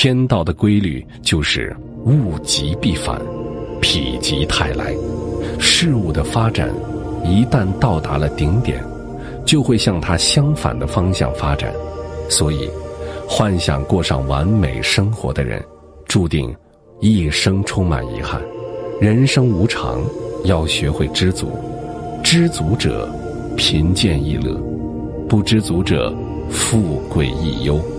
天道的规律就是物极必反否极泰来。事物的发展一旦到达了顶点就会向它相反的方向发展。所以幻想过上完美生活的人注定一生充满遗憾。人生无常要学会知足知足者贫贱亦乐不知足者富贵亦忧。